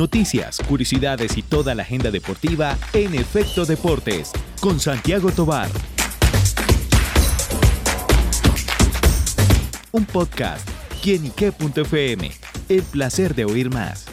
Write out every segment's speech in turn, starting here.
Noticias, curiosidades y toda la agenda deportiva en Efecto Deportes con Santiago Tobar. Un podcast, quienique.fm. El placer de oír más.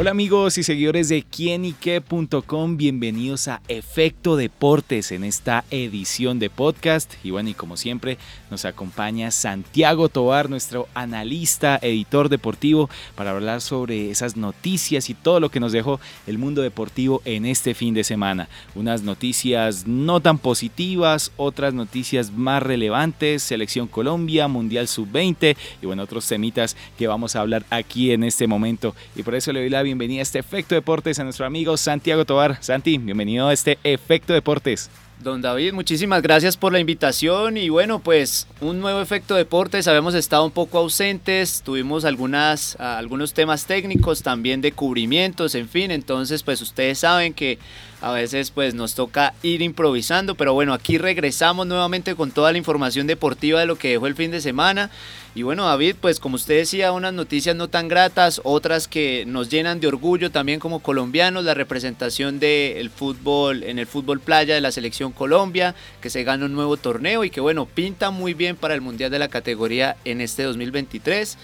Hola amigos y seguidores de quienique.com, bienvenidos a Efecto Deportes en esta edición de podcast. Y bueno, y como siempre nos acompaña Santiago Tobar, nuestro analista, editor deportivo, para hablar sobre esas noticias y todo lo que nos dejó el mundo deportivo en este fin de semana. Unas noticias no tan positivas, otras noticias más relevantes, Selección Colombia, Mundial Sub-20 y bueno, otros temitas que vamos a hablar aquí en este momento. Y por eso le doy la bienvenida a este Efecto Deportes a nuestro amigo Santiago Tobar. Santi, bienvenido a este Efecto Deportes. Don David, muchísimas gracias por la invitación y bueno, pues un nuevo efecto deportes, habíamos estado un poco ausentes, tuvimos algunas, algunos temas técnicos también de cubrimientos, en fin, entonces pues ustedes saben que a veces pues nos toca ir improvisando, pero bueno, aquí regresamos nuevamente con toda la información deportiva de lo que dejó el fin de semana. Y bueno, David, pues como usted decía, unas noticias no tan gratas, otras que nos llenan de orgullo también como colombianos, la representación del fútbol en el fútbol playa de la selección Colombia, que se gana un nuevo torneo y que bueno, pinta muy bien para el Mundial de la categoría en este 2023.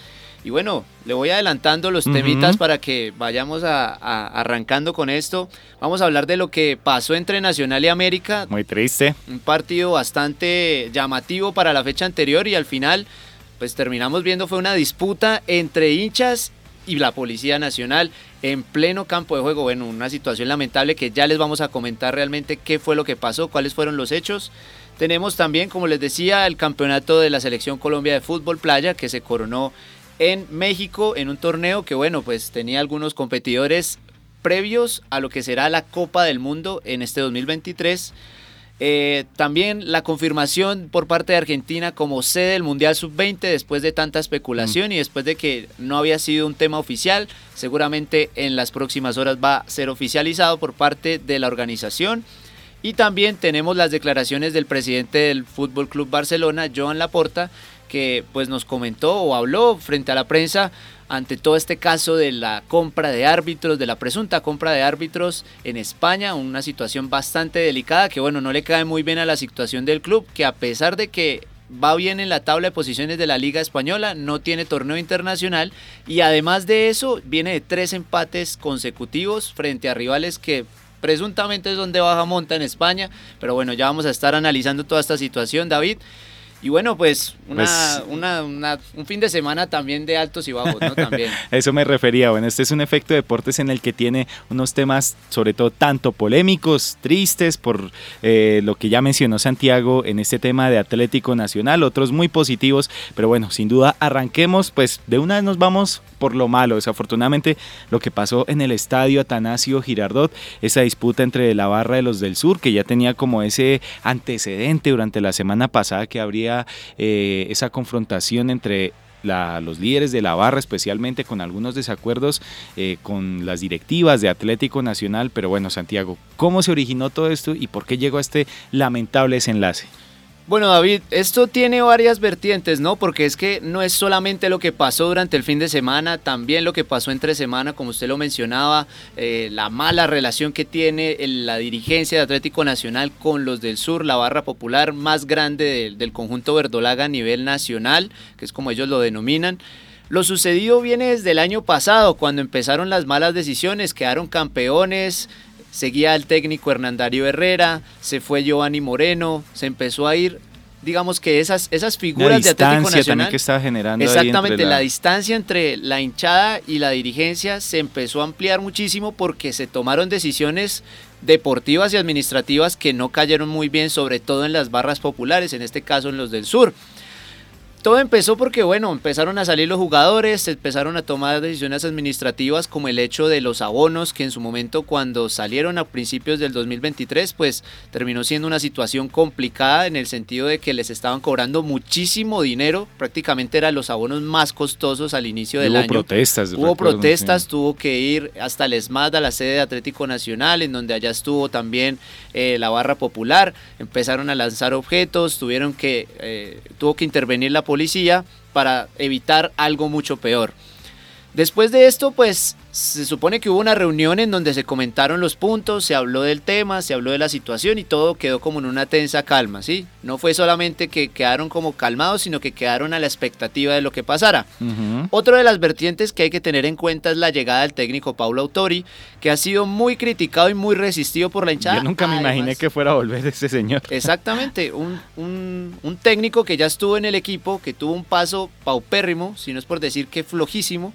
Y bueno, le voy adelantando los temitas para que vayamos a, arrancando con esto. Vamos a hablar de lo que pasó entre Nacional y América. Muy triste. Un partido bastante llamativo para la fecha anterior y al final, pues terminamos viendo fue una disputa entre hinchas y la Policía Nacional en pleno campo de juego. Bueno, una situación lamentable que ya les vamos a comentar realmente qué fue lo que pasó, cuáles fueron los hechos. Tenemos también, como les decía, el campeonato de la Selección Colombia de Fútbol Playa que se coronó en México en un torneo que bueno, pues tenía algunos competidores previos a lo que será la Copa del Mundo en este 2023. Eh, también la confirmación por parte de Argentina como sede del Mundial Sub-20 después de tanta especulación y después de que no había sido un tema oficial, seguramente en las próximas horas va a ser oficializado por parte de la organización. Y también tenemos las declaraciones del presidente del Fútbol Club Barcelona, Joan Laporta, que pues nos comentó o habló frente a la prensa ante todo este caso de la compra de árbitros, de la presunta compra de árbitros en España, una situación bastante delicada que bueno, no le cae muy bien a la situación del club, que a pesar de que va bien en la tabla de posiciones de la Liga Española, no tiene torneo internacional y además de eso viene de tres empates consecutivos frente a rivales que presuntamente es donde baja monta en España, pero bueno, ya vamos a estar analizando toda esta situación, David. Y bueno, pues, pues una, un fin de semana también de altos y bajos, ¿no? También. Eso me refería. Bueno, este es un efecto de deportes en el que tiene unos temas, sobre todo tanto polémicos, tristes, por eh, lo que ya mencionó Santiago en este tema de Atlético Nacional, otros muy positivos. Pero bueno, sin duda, arranquemos, pues de una vez nos vamos por lo malo. Desafortunadamente, lo que pasó en el estadio Atanasio Girardot, esa disputa entre la barra de los del sur, que ya tenía como ese antecedente durante la semana pasada que habría eh, esa confrontación entre los líderes de la barra, especialmente con algunos desacuerdos eh, con las directivas de Atlético Nacional. Pero bueno, Santiago, ¿cómo se originó todo esto y por qué llegó a este lamentable desenlace? Bueno, David, esto tiene varias vertientes, ¿no? Porque es que no es solamente lo que pasó durante el fin de semana, también lo que pasó entre semana, como usted lo mencionaba, eh, la mala relación que tiene la dirigencia de Atlético Nacional con los del sur, la barra popular más grande del conjunto verdolaga a nivel nacional, que es como ellos lo denominan. Lo sucedido viene desde el año pasado, cuando empezaron las malas decisiones, quedaron campeones, seguía el técnico Hernandario Herrera, se fue Giovanni Moreno, se empezó a ir digamos que esas, esas figuras de Atlético Nacional que estaba generando exactamente la... distancia entre la hinchada y la dirigencia se empezó a ampliar muchísimo porque se tomaron decisiones deportivas y administrativas que no cayeron muy bien sobre todo en las barras populares en este caso en los del sur Todo empezó porque, bueno, empezaron a salir los jugadores, empezaron a tomar decisiones administrativas como el hecho de los abonos, que en su momento cuando salieron a principios del 2023, pues terminó siendo una situación complicada en el sentido de que les estaban cobrando muchísimo dinero, prácticamente eran los abonos más costosos al inicio del Hubo año. protestas. Hubo recuerdo, protestas, sí. tuvo que ir hasta el ESMAD, a la sede de Atlético Nacional, en donde allá estuvo también eh, la barra popular. Empezaron a lanzar objetos, tuvieron que, eh, tuvo que intervenir la policía para evitar algo mucho peor. Después de esto, pues se supone que hubo una reunión en donde se comentaron los puntos, se habló del tema, se habló de la situación y todo quedó como en una tensa calma, ¿sí? No fue solamente que quedaron como calmados, sino que quedaron a la expectativa de lo que pasara. Ujú. Otro de las vertientes que hay que tener en cuenta es la llegada del técnico Paulo Autori, que ha sido muy criticado y muy resistido por la hinchada. Yo nunca me imaginé que fuera a volver ese señor. Exactamente, un, un- un técnico que ya estuvo en el equipo, que tuvo un paso paupérrimo, si no es por decir que flojísimo,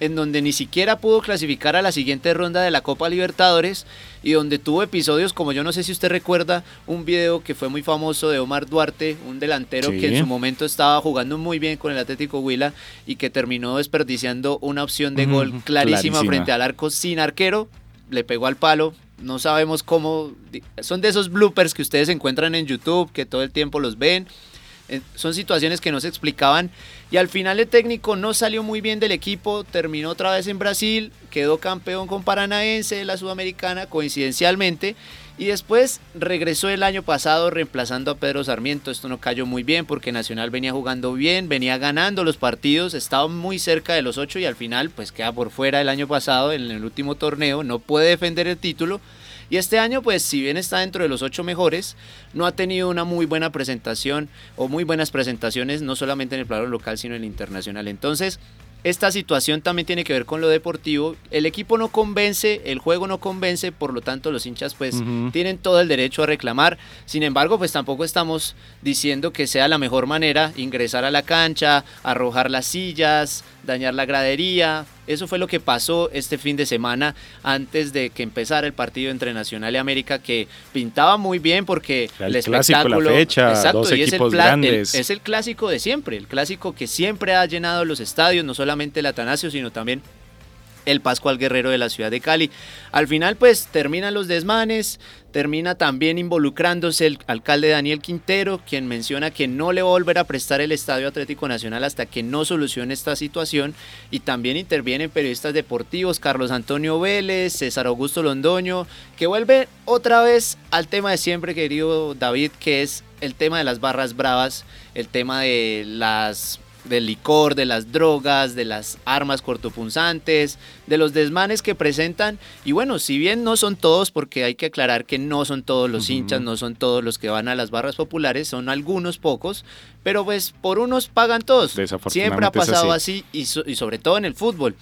en donde ni siquiera pudo clasificar a la siguiente ronda de la Copa Libertadores y donde tuvo episodios como yo no sé si usted recuerda un video que fue muy famoso de Omar Duarte, un delantero Sí. que en su momento estaba jugando muy bien con el Atlético Huila y que terminó desperdiciando una opción de gol clarísima, clarísima. frente al arco sin arquero, le pegó al palo, no sabemos cómo, son de esos bloopers que ustedes encuentran en YouTube, que todo el tiempo los ven, son situaciones que no se explicaban y al final el técnico no salió muy bien del equipo, terminó otra vez en Brasil, quedó campeón con Paranaense de la Sudamericana coincidencialmente y después regresó el año pasado reemplazando a Pedro Sarmiento. Esto no cayó muy bien porque Nacional venía jugando bien, venía ganando los partidos, estaba muy cerca de los ocho y al final pues queda por fuera el año pasado en el último torneo, no puede defender el título. Y este año, pues, si bien está dentro de los ocho mejores, no ha tenido una muy buena presentación o muy buenas presentaciones, no solamente en el plano local, sino en el internacional. Entonces, esta situación también tiene que ver con lo deportivo. El equipo no convence, el juego no convence, por lo tanto los hinchas pues tienen todo el derecho a reclamar. Sin embargo, pues tampoco estamos diciendo que sea la mejor manera ingresar a la cancha, arrojar las sillas, dañar la gradería. Eso fue lo que pasó este fin de semana antes de que empezara el partido entre Nacional y América que pintaba muy bien porque el, clásico, la espectáculo fecha, dos y es el es el clásico de siempre, el clásico que siempre ha llenado los estadios, no solamente el Atanasio, sino también el Pascual Guerrero de la ciudad de Cali. Al final, pues terminan los desmanes, termina también involucrándose el alcalde Daniel Quintero, quien menciona que no le va a volver a prestar el Estadio Atlético Nacional hasta que no solucione esta situación. Y también intervienen periodistas deportivos, Carlos Antonio Vélez, César Augusto Londoño, que vuelve otra vez al tema de siempre, querido David, que es el tema de las barras bravas, el tema de las del licor, de las drogas, de las armas cortopunzantes, de los desmanes que presentan. Y bueno, si bien no son todos, porque hay que aclarar que no son todos los hinchas, no son todos los que van a las barras populares, son algunos pocos, pero pues por unos pagan todos. Siempre ha pasado así, y, so- y sobre todo en el fútbol.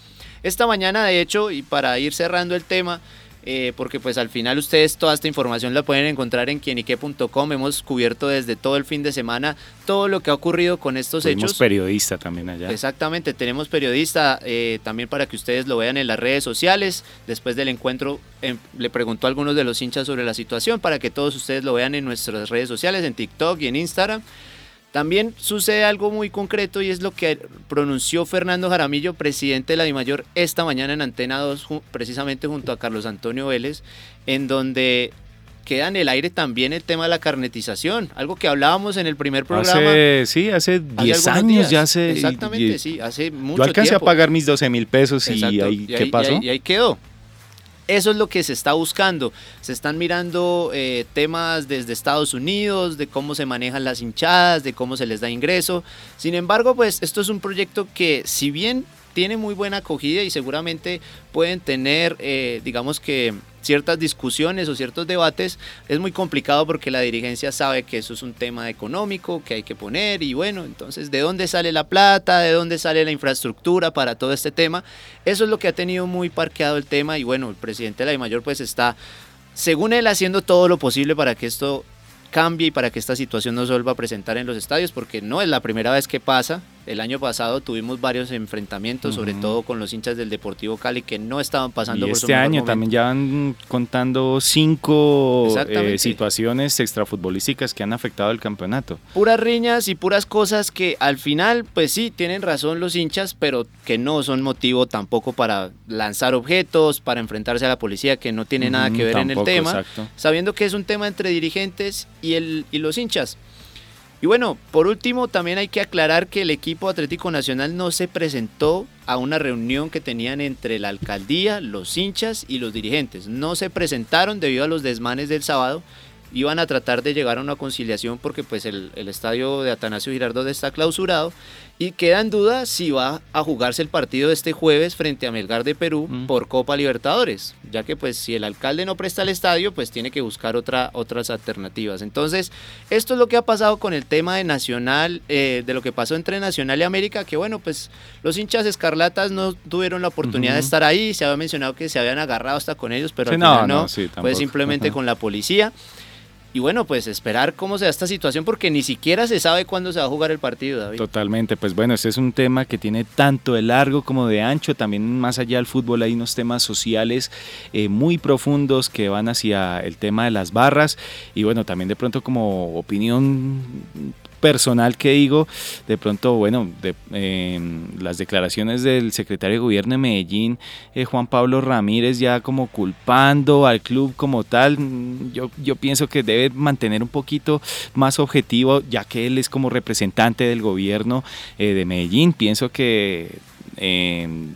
Esta mañana, de hecho, y para ir cerrando el tema, eh, porque pues al final ustedes toda esta información la pueden encontrar en quienique.com. Hemos cubierto desde todo el fin de semana todo lo que ha ocurrido con estos hechos. periodista también allá. Exactamente, tenemos periodista eh, también para que ustedes lo vean en las redes sociales. Después del encuentro em, le preguntó a algunos de los hinchas sobre la situación para que todos ustedes lo vean en nuestras redes sociales, en TikTok y en Instagram. También sucede algo muy concreto y es lo que pronunció Fernando Jaramillo, presidente de la DIMAYOR, esta mañana en Antena 2, ju- precisamente junto a Carlos Antonio Vélez, en donde queda en el aire también el tema de la carnetización, algo que hablábamos en el primer programa. Hace, sí, hace hace 10 algunos años días. ya hace. Exactamente, y- sí, hace mucho Yo alcancé tiempo. a pagar mis 12 mil pesos y Exacto, ahí, y ¿qué y pasó? ahí- y ahí quedó. Eso es lo que se está buscando. Se están mirando eh, temas desde Estados Unidos, de cómo se manejan las hinchadas, de cómo se les da ingreso. Sin embargo, pues esto es un proyecto que si bien tiene muy buena acogida y seguramente pueden tener, eh, digamos que ciertas discusiones o ciertos debates, es muy complicado porque la dirigencia sabe que eso es un tema económico que hay que poner y bueno, entonces de dónde sale la plata, de dónde sale la infraestructura para todo este tema. Eso es lo que ha tenido muy parqueado el tema y bueno, el presidente de la Mayor pues está, según él, haciendo todo lo posible para que esto cambie y para que esta situación no se vuelva a presentar en los estadios porque no es la primera vez que pasa. El año pasado tuvimos varios enfrentamientos, sobre todo con los hinchas del Deportivo Cali que no estaban pasando y por este año también ya van contando cinco eh, situaciones extrafutbolísticas que han afectado el campeonato. Puras riñas y puras cosas que al final, pues sí, tienen razón los hinchas, pero que no son motivo tampoco para lanzar objetos, para enfrentarse a la policía, que no tiene nada que ver en el tema, sabiendo que es un tema entre dirigentes y, el, y los hinchas. Y bueno, por último, también hay que aclarar que el equipo Atlético Nacional no se presentó a una reunión que tenían entre la alcaldía, los hinchas y los dirigentes. No se presentaron debido a los desmanes del sábado iban a tratar de llegar a una conciliación porque pues el, estadio de Atanasio Girardot está clausurado y queda en duda si va a jugarse el partido de este jueves frente a Melgar de Perú mm. por Copa Libertadores, ya que pues si el alcalde no presta el estadio pues tiene que buscar otra, otras alternativas. Entonces esto es lo que ha pasado con el tema de Nacional, eh, de lo que pasó entre Nacional y América, que bueno pues los hinchas escarlatas no tuvieron la oportunidad de estar ahí, se había mencionado que se habían agarrado hasta con ellos, pero al final no, fue simplemente con la policía. Y bueno, pues esperar cómo se da esta situación porque ni siquiera se sabe cuándo se va a jugar el partido, David. Totalmente, pues bueno, este es un tema que tiene tanto de largo como de ancho, también más allá del fútbol hay unos temas sociales eh, muy profundos que van hacia el tema de las barras y bueno, también de pronto como opinión personal que digo, de pronto, bueno, em, las declaraciones del secretario de gobierno de Medellín, eh, Juan Pablo Ramírez, ya como culpando al club como tal, mm, yo, yo pienso que debe mantener un poquito más objetivo, ya que él es como representante del gobierno eh, de Medellín, pienso que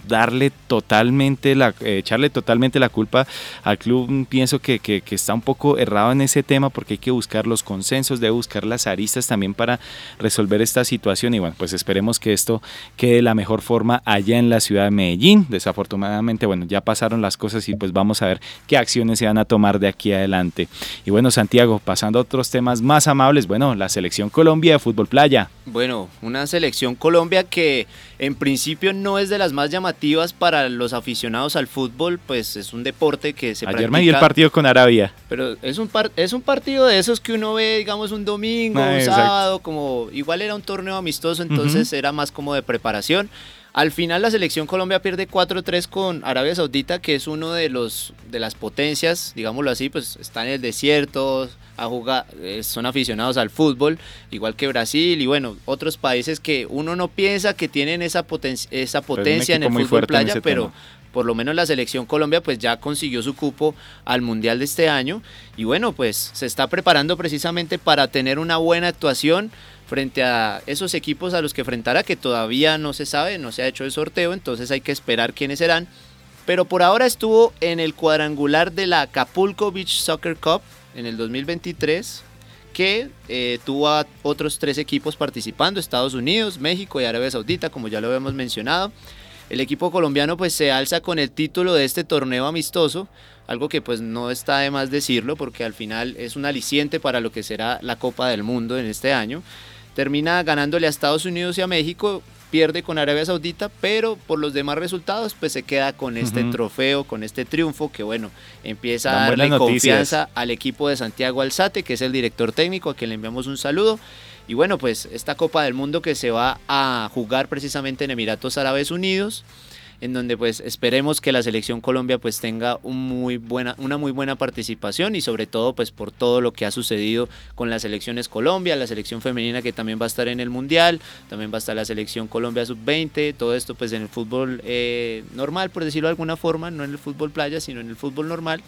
darle totalmente la, eh, echarle totalmente la culpa al club, pienso que, que, está un poco errado en ese tema porque hay que buscar los consensos, debe buscar las aristas también para resolver esta situación y bueno, pues esperemos que esto quede de la mejor forma allá en la ciudad de Medellín. Desafortunadamente, bueno, ya pasaron las cosas y pues vamos a ver qué acciones se van a tomar de aquí adelante. Y bueno, Santiago, pasando a otros temas más amables, bueno, la selección Colombia de fútbol playa. Bueno, una selección Colombia que en principio no es de las más llamativas para los aficionados al fútbol, pues es un deporte que se Ayer me di el partido con Arabia. Pero es un, es un partido de esos que uno ve, digamos, un domingo, ah, un sábado, como igual era un torneo amistoso, entonces era más como de preparación. Al final la selección Colombia pierde 4-3 con Arabia Saudita, que es uno de los de las potencias, digámoslo así, pues está en el desierto, a jugar, eh, son aficionados al fútbol, igual que Brasil y bueno, otros países que uno no piensa que tienen esa, esa potencia en el fútbol playa, pero por lo menos la selección Colombia pues ya consiguió su cupo al Mundial de este año y bueno, pues se está preparando precisamente para tener una buena actuación frente a esos equipos a los que enfrentará, que todavía no se sabe, no se ha hecho el sorteo, entonces hay que esperar quiénes serán. Pero por ahora estuvo en el cuadrangular de la Acapulco Beach Soccer Cup en el 2023, que eh, tuvo a otros tres equipos participando, Estados Unidos, México y Arabia Saudita, como ya lo habíamos mencionado. El equipo colombiano pues se alza con el título de este torneo amistoso, algo que pues no está de más decirlo porque al final es un aliciente para lo que será la Copa del Mundo en este año termina ganándole a Estados Unidos y a México, pierde con Arabia Saudita, pero por los demás resultados pues se queda con este trofeo, con este triunfo que bueno, empieza a darle confianza al equipo de Santiago Alzate, que es el director técnico, a quien le enviamos un saludo. Y bueno, pues esta Copa del Mundo que se va a jugar precisamente en Emiratos Árabes Unidos en donde pues esperemos que la selección Colombia pues tenga un muy buena, una muy buena participación y sobre todo pues por todo lo que ha sucedido con las selecciones Colombia, la selección femenina que también va a estar en el Mundial, también va a estar la selección Colombia Sub-20, todo esto pues en el fútbol eh, normal por decirlo de alguna forma, no en el fútbol playa sino en el fútbol normal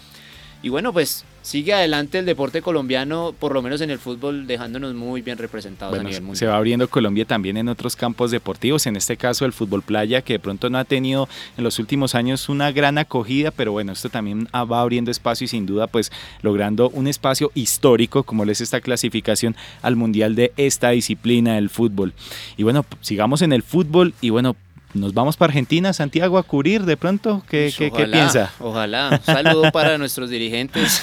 y bueno, pues sigue adelante el deporte colombiano, por lo menos en el fútbol, dejándonos muy bien representados a nivel mundial. Se va abriendo Colombia también en otros campos deportivos, en este caso el fútbol playa, que de pronto no ha tenido en los últimos años una gran acogida, pero bueno, esto también va abriendo espacio y sin duda pues logrando un espacio histórico, como es esta clasificación al mundial de esta disciplina del fútbol. Y bueno, sigamos en el fútbol y bueno, nos vamos para Argentina, Santiago, a cubrir de pronto. ¿Qué, pues qué, piensa? Ojalá. Un saludo para nuestros dirigentes.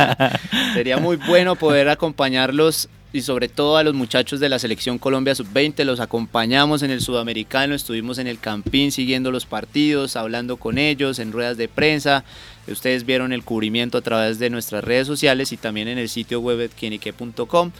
Sería muy bueno poder acompañarlos y sobre todo a los muchachos de la selección Colombia Sub-20. Los acompañamos en el Sudamericano, estuvimos en el Campín siguiendo los partidos, hablando con ellos en ruedas de prensa. Ustedes vieron el cubrimiento a través de nuestras redes sociales y también en el sitio web quienique.com.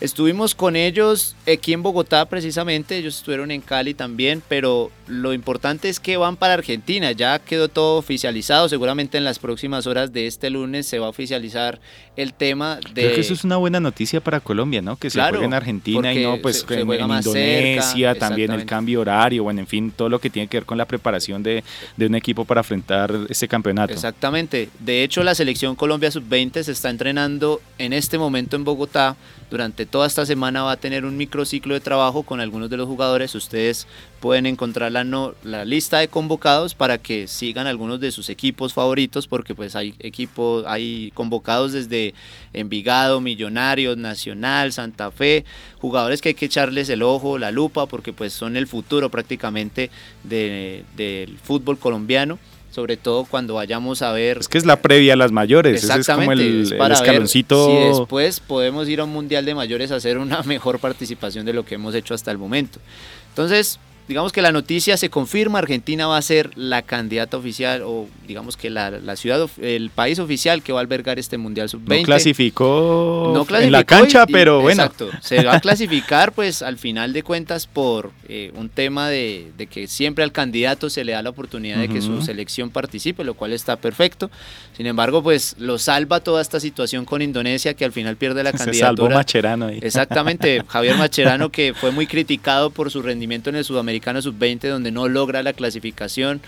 Estuvimos con ellos aquí en Bogotá precisamente, ellos estuvieron en Cali también, pero lo importante es que van para Argentina, ya quedó todo oficializado, seguramente en las próximas horas de este lunes se va a oficializar el tema de... Creo que eso es una buena noticia para Colombia, ¿no? Que se juegue en Argentina y no pues en, Indonesia, también el cambio horario, bueno, en fin, todo lo que tiene que ver con la preparación de, de un equipo para enfrentar ese campeonato. Exactamente, de hecho la selección Colombia Sub-20 se está entrenando en este momento en Bogotá, durante toda esta semana va a tener un microciclo de trabajo con algunos de los jugadores. Ustedes pueden encontrar la, la lista de convocados para que sigan algunos de sus equipos favoritos, porque pues hay equipos, hay convocados desde Envigado, Millonarios, Nacional, Santa Fe, jugadores que hay que echarles el ojo, la lupa, porque pues son el futuro prácticamente del fútbol colombiano sobre todo cuando vayamos a ver... Es que es la previa a las mayores, es como el, escaloncito... si después podemos ir a un Mundial de Mayores a hacer una mejor participación de lo que hemos hecho hasta el momento. Entonces, digamos que la noticia se confirma, Argentina va a ser la candidata oficial o digamos que la, la ciudad, el país oficial que va a albergar este Mundial Sub-20. No clasificó, en la cancha, pero bueno. Exacto, se va a clasificar pues al final de cuentas por eh, un tema de, de, que siempre al candidato se le da la oportunidad de que su selección participe, lo cual está perfecto. Sin embargo, pues lo salva toda esta situación con Indonesia que al final pierde la candidatura. Se salvó Macherano ahí. Exactamente, Javier Macherano que fue muy criticado por su rendimiento en el Sudamericano Sudamericano Sub-20 donde no logra la clasificación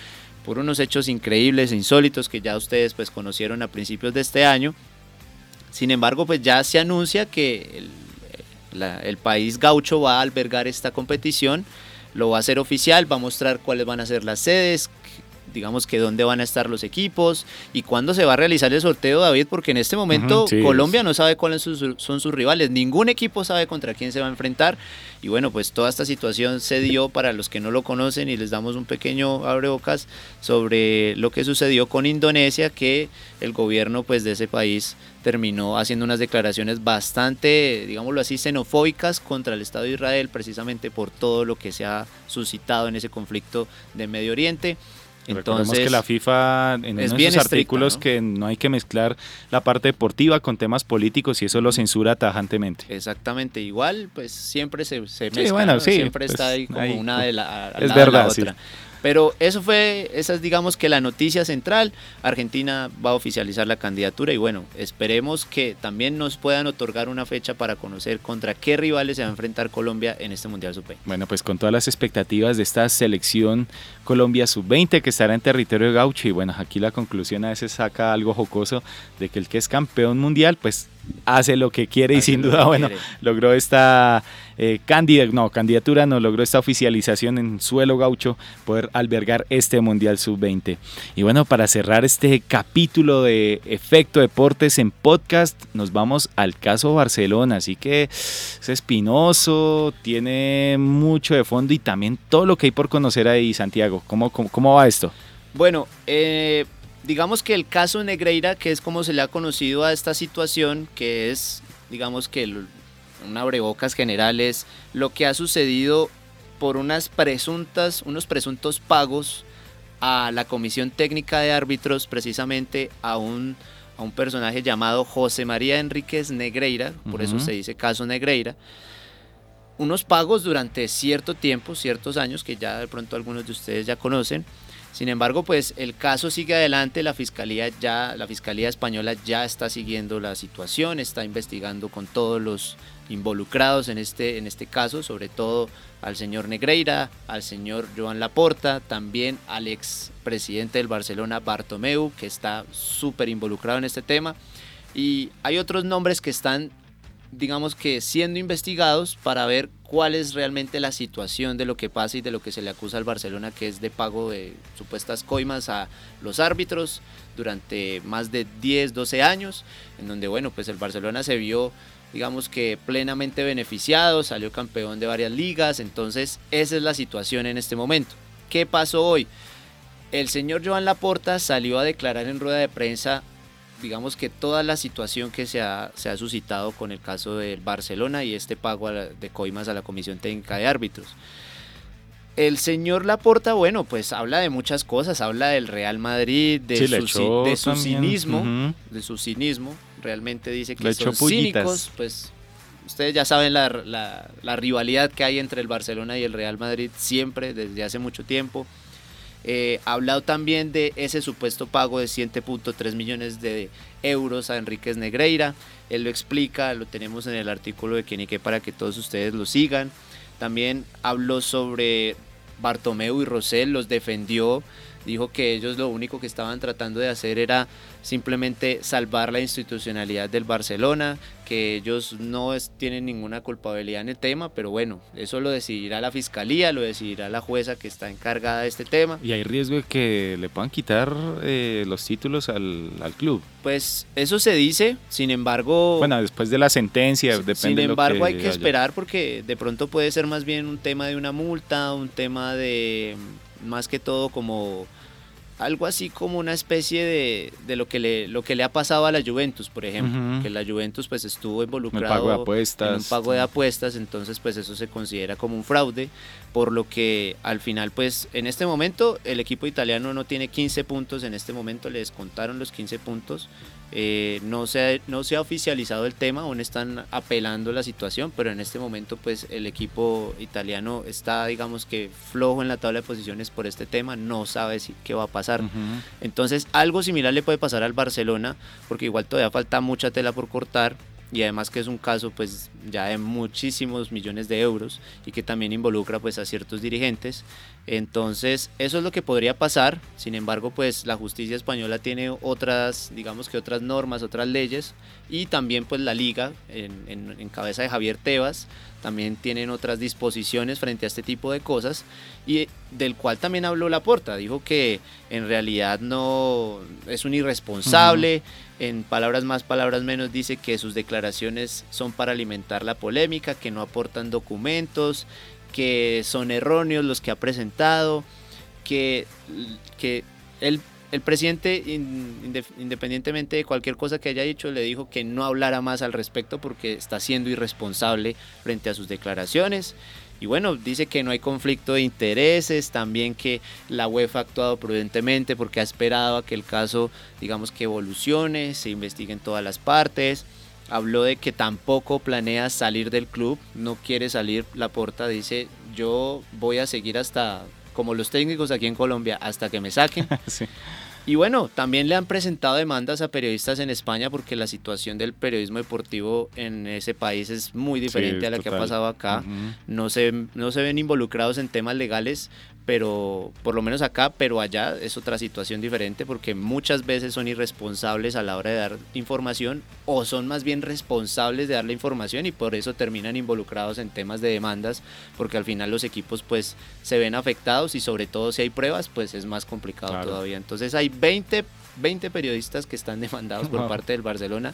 por unos hechos increíbles e insólitos que ya ustedes pues conocieron a principios de este año. Sin embargo, pues ya se anuncia que el, el país gaucho va a albergar esta competición, lo va a hacer oficial, va a mostrar cuáles van a ser las sedes, digamos que dónde van a estar los equipos y cuándo se va a realizar el sorteo, David, porque en este momento Colombia no sabe cuáles son sus, rivales, ningún equipo sabe contra quién se va a enfrentar y bueno, pues toda esta situación se dio para los que no lo conocen y les damos un pequeño abrebocas sobre lo que sucedió con Indonesia, que el gobierno pues de ese país terminó haciendo unas declaraciones bastante, digámoslo así, xenofóbicas contra el Estado de Israel, precisamente por todo lo que se ha suscitado en ese conflicto de Medio Oriente. Entonces, que la FIFA en esos artículos que no hay que mezclar la parte deportiva con temas políticos y eso lo censura tajantemente. Exactamente, igual pues siempre se, se mezcla, siempre pues, está ahí como una de la, es verdad, otra. Pero eso fue, esa es digamos que la noticia central. Argentina va a oficializar la candidatura y bueno, esperemos que también nos puedan otorgar una fecha para conocer contra qué rivales se va a enfrentar Colombia en este Mundial Sub-20. Bueno, pues con todas las expectativas de esta selección Colombia Sub-20 que estará en territorio gaucho y bueno, aquí la conclusión a veces saca algo jocoso de que el que es campeón mundial pues hace lo que quiere y sin duda, bueno, logró esta eh, no, candidatura, no logró esta oficialización en suelo gaucho, poder albergar este Mundial Sub-20. Y bueno, para cerrar este capítulo de Efecto Deportes en podcast, nos vamos al caso Barcelona, así que es espinoso, tiene mucho de fondo y también todo lo que hay por conocer ahí, Santiago. ¿Cómo, cómo, va esto? Bueno, eh, digamos que el caso Negreira, que es como se le ha conocido a esta situación, que es, digamos que una abrebocas general, es lo que ha sucedido por unas presuntas, unos presuntos pagos a la Comisión Técnica de Árbitros, precisamente a un, a un personaje llamado José María Enríquez Negreira, por eso se dice caso Negreira, unos pagos durante cierto tiempo, ciertos años, que ya de pronto algunos de ustedes ya conocen, sin embargo, pues el caso sigue adelante, la fiscalía ya, la fiscalía española ya está siguiendo la situación, está investigando con todos los involucrados en este, en este caso, sobre todo al señor Negreira, al señor Joan Laporta, también al ex presidente del Barcelona, Bartomeu, que está súper involucrado en este tema. Y hay otros nombres que están digamos que siendo investigados para ver cuál es realmente la situación de lo que pasa y de lo que se le acusa al Barcelona, que es de pago de supuestas coimas a los árbitros durante más de 10, 12 años, en donde, bueno, pues el Barcelona se vio, digamos que plenamente beneficiado, salió campeón de varias ligas, entonces esa es la situación en este momento. ¿Qué pasó hoy? El señor Joan Laporta salió a declarar en rueda de prensa digamos que toda la situación que se ha, se ha suscitado con el caso del Barcelona y este pago de coimas a la Comisión Técnica de Árbitros. El señor Laporta, bueno, pues habla de muchas cosas, habla del Real Madrid, de, su, de su cinismo, de su cinismo, realmente dice que son cínicos, pues ustedes ya saben la, rivalidad que hay entre el Barcelona y el Real Madrid siempre, desde hace mucho tiempo. Eh, ha hablado también de ese supuesto pago de 7.3 millones de euros a Enríquez Negreira. Él lo explica, lo tenemos en el artículo de Quenique para que todos ustedes lo sigan. También habló sobre Bartomeu y Rosell, los defendió dijo que ellos lo único que estaban tratando de hacer era simplemente salvar la institucionalidad del Barcelona, que ellos no tienen ninguna culpabilidad en el tema, pero bueno, eso lo decidirá la fiscalía, lo decidirá la jueza que está encargada de este tema. ¿Y hay riesgo de que le puedan quitar eh, los títulos al, club? Pues eso se dice, sin embargo... Bueno, después de la sentencia, depende Sin embargo, hay que esperar porque de pronto puede ser más bien un tema de una multa, un tema de más que todo como algo así como una especie de, de, lo que le lo que le ha pasado a la Juventus, por ejemplo, que la Juventus pues estuvo involucrado pago de apuestas. en un pago de apuestas, entonces pues eso se considera como un fraude, por lo que al final pues en este momento el equipo italiano no tiene 15 puntos, en este momento le descontaron los 15 puntos eh, no, se, no se ha oficializado el tema, aún están apelando la situación, pero en este momento pues el equipo italiano está digamos que flojo en la tabla de posiciones por este tema, no sabe si, qué va a pasar. Entonces algo similar le puede pasar al Barcelona, porque igual todavía falta mucha tela por cortar y además que es un caso pues ya de muchísimos millones de euros y que también involucra pues a ciertos dirigentes entonces eso es lo que podría pasar. Sin embargo pues la justicia española tiene otras digamos que otras normas otras leyes. Y también pues la liga en, en, cabeza de Javier Tebas también tienen otras disposiciones frente a este tipo de cosas. Y del cual también habló Laporta. Dijo que en realidad no es un irresponsable. En palabras más, palabras menos, dice que sus declaraciones son para alimentar la polémica, que no aportan documentos, que son erróneos los que ha presentado, que, que el, el presidente, independientemente de cualquier cosa que haya dicho, le dijo que no hablara más al respecto porque está siendo irresponsable frente a sus declaraciones. Y bueno, dice que no hay conflicto de intereses, también que la UEFA ha actuado prudentemente porque ha esperado a que el caso, digamos que evolucione, se investigue en todas las partes. Habló de que tampoco planea salir del club, no quiere salir. La porta dice, yo voy a seguir hasta, como los técnicos aquí en Colombia, hasta que me saquen. sí. Y bueno, también le han presentado demandas a periodistas en España porque la situación del periodismo deportivo en ese país es muy diferente a la que ha pasado acá. no, se, no se ven involucrados en temas legales, pero por lo menos acá, pero allá es otra situación diferente porque muchas veces son irresponsables a la hora de dar información o son más bien responsables de dar la información y por eso terminan involucrados en temas de demandas porque al final los equipos pues se ven afectados y sobre todo si hay pruebas pues es más complicado todavía. Entonces hay 20, 20 periodistas que están demandados por parte del Barcelona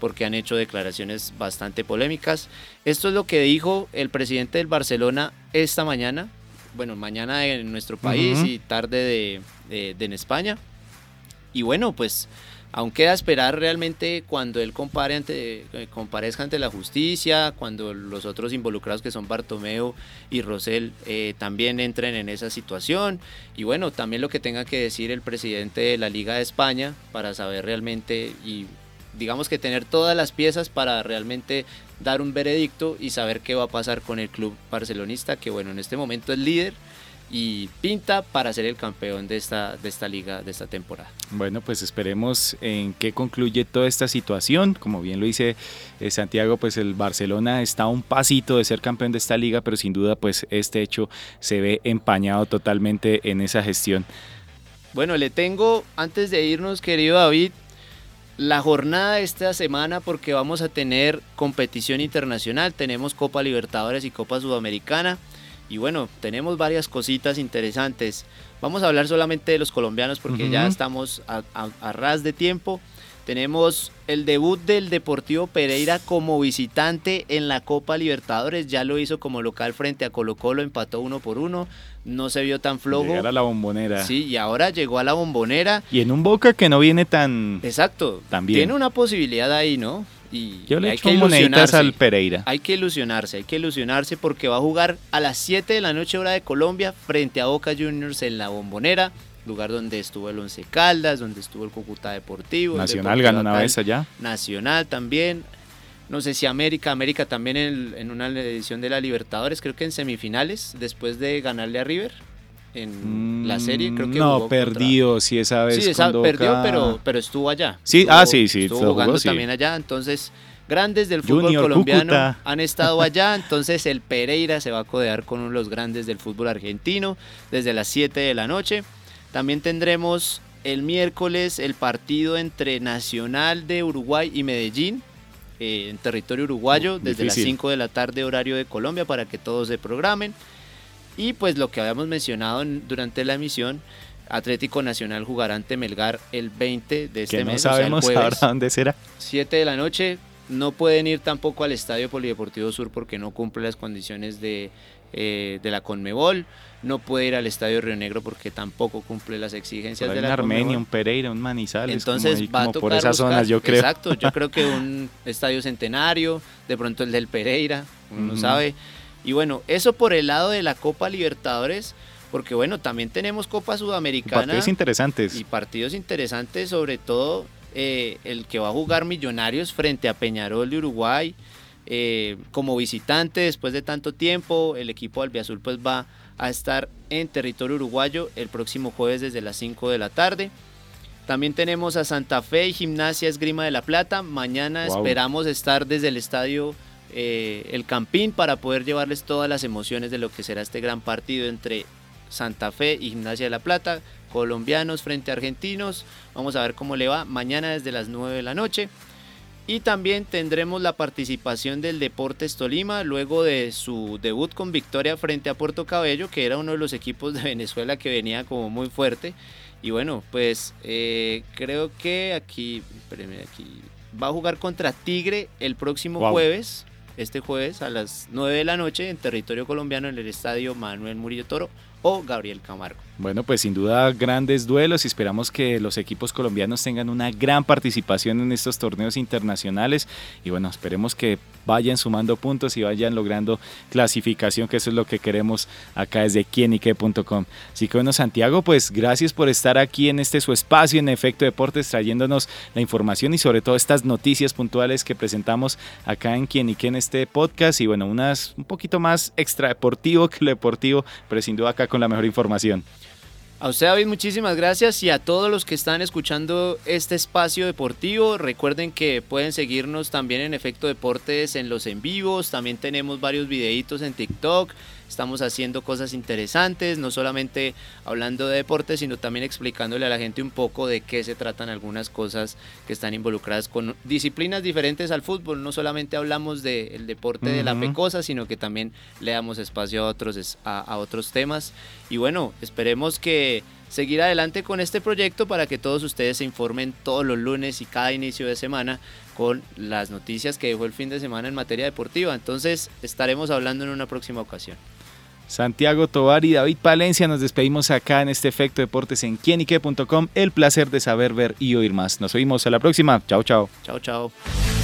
porque han hecho declaraciones bastante polémicas. Esto es lo que dijo el presidente del Barcelona esta mañana bueno, mañana en nuestro país y tarde de, en España. Y bueno, pues aún queda esperar realmente cuando él compare ante, eh, comparezca ante la justicia, cuando los otros involucrados que son Bartomeo y Rosell eh, también entren en esa situación. Y bueno, también lo que tenga que decir el presidente de la Liga de España para saber realmente y digamos que tener todas las piezas para realmente dar un veredicto y saber qué va a pasar con el club barcelonista, que bueno, en este momento es líder y pinta para ser el campeón de esta, de esta liga, de esta temporada. Bueno, pues esperemos en qué concluye toda esta situación. Como bien lo dice eh, Santiago, pues el Barcelona está a un pasito de ser campeón de esta liga, pero sin duda pues este hecho se ve empañado totalmente en esa gestión. Bueno, le tengo, antes de irnos, querido David, la jornada de esta semana porque vamos a tener competición internacional, tenemos Copa Libertadores y Copa Sudamericana y bueno, tenemos varias cositas interesantes. Vamos a hablar solamente de los colombianos porque ya estamos a, ras de tiempo. Tenemos el debut del Deportivo Pereira como visitante en la Copa Libertadores. Ya lo hizo como local frente a Colo Colo, empató uno por uno. No se vio tan flojo. Llegar a la bombonera. Sí, y ahora llegó a la bombonera. Y en un Boca que no viene tan. Exacto. También. Tiene una posibilidad ahí, ¿no? Y Yo le hay que ilusionarse al Pereira. Hay que ilusionarse, hay que ilusionarse porque va a jugar a las 7 de la noche hora de Colombia frente a Boca Juniors en la bombonera lugar donde estuvo el Once Caldas, donde estuvo el Cúcuta Deportivo. Nacional ganó una vez allá. Nacional también. No sé si América, América también en, una edición de la Libertadores, creo que en semifinales, después de ganarle a River en la serie, creo que no perdió, sí esa vez. Sí, esa perdió, pero, pero estuvo allá. Sí, ah, sí, sí, estuvo jugando también allá, entonces grandes del fútbol colombiano han estado allá, entonces el Pereira se va a codear con uno de los grandes del fútbol argentino desde las 7 de la noche. También tendremos el miércoles el partido entre Nacional de Uruguay y Medellín eh, en territorio uruguayo desde las 5 de la tarde horario de Colombia para que todos se programen. Y pues lo que habíamos mencionado durante la emisión, Atlético Nacional jugará ante Melgar el 20 de este que no mes. sabemos ahora dónde será. 7 de la noche. No pueden ir tampoco al Estadio Polideportivo Sur porque no cumple las condiciones de, eh, de la Conmebol. No puede ir al Estadio Río Negro porque tampoco cumple las exigencias de la Armenia, un Pereira, un Manizales. Entonces va a tocar por esas zonas, yo creo. Exacto, yo creo que un Estadio Centenario, de pronto el del Pereira, uno sabe. Y bueno, eso por el lado de la Copa Libertadores, porque bueno, también tenemos Copa Sudamericana. Partidos interesantes. Y partidos interesantes, sobre todo eh, el que va a jugar Millonarios frente a Peñarol de Uruguay. Eh, como visitante después de tanto tiempo, el equipo albiazul pues va a estar en territorio uruguayo el próximo jueves desde las 5 de la tarde. También tenemos a Santa Fe y Gimnasia Esgrima de la Plata. Mañana esperamos estar desde el estadio eh, El Campín para poder llevarles todas las emociones de lo que será este gran partido entre Santa Fe y Gimnasia de la Plata, colombianos frente a argentinos. Vamos a ver cómo le va mañana desde las 9 de la noche. Y también tendremos la participación del Deportes Tolima luego de su debut con victoria frente a Puerto Cabello, que era uno de los equipos de Venezuela que venía como muy fuerte. Y bueno, pues eh, creo que aquí, aquí, va a jugar contra Tigre el próximo jueves este jueves a las 9 de la noche en territorio colombiano en el estadio Manuel Murillo Toro Gabriel Camargo. Bueno, pues sin duda grandes duelos y esperamos que los equipos colombianos tengan una gran participación en estos torneos internacionales y bueno, esperemos que vayan sumando puntos y vayan logrando clasificación, que eso es lo que queremos acá desde quienique.com. Así que bueno, Santiago, pues gracias por estar aquí en este su espacio en Efecto Deportes, trayéndonos la información y sobre todo estas noticias puntuales que presentamos acá en Quienique en este podcast y bueno, unas un poquito más extra deportivo que lo deportivo, pero sin duda acá con la mejor información. A usted David, muchísimas gracias y a todos los que están escuchando este espacio deportivo. Recuerden que pueden seguirnos también en Efecto Deportes en los en vivos. También tenemos varios videitos en TikTok. Estamos haciendo cosas interesantes, no solamente hablando de deportes, sino también explicándole a la gente un poco de qué se tratan algunas cosas que están involucradas con disciplinas diferentes al fútbol. No solamente hablamos del deporte de la pecosa, sino que también le damos espacio a otros, a otros temas. Y bueno, esperemos que seguir adelante con este proyecto para que todos ustedes se informen todos los lunes y cada inicio de semana con las noticias que dejó el fin de semana en materia deportiva. Entonces estaremos hablando en una próxima ocasión. Santiago Tobar y David Palencia, nos despedimos acá en este Efecto Deportes en quienique.com. El placer de saber, ver y oír más. Nos oímos a la próxima. Chao, chao. Chao, chao.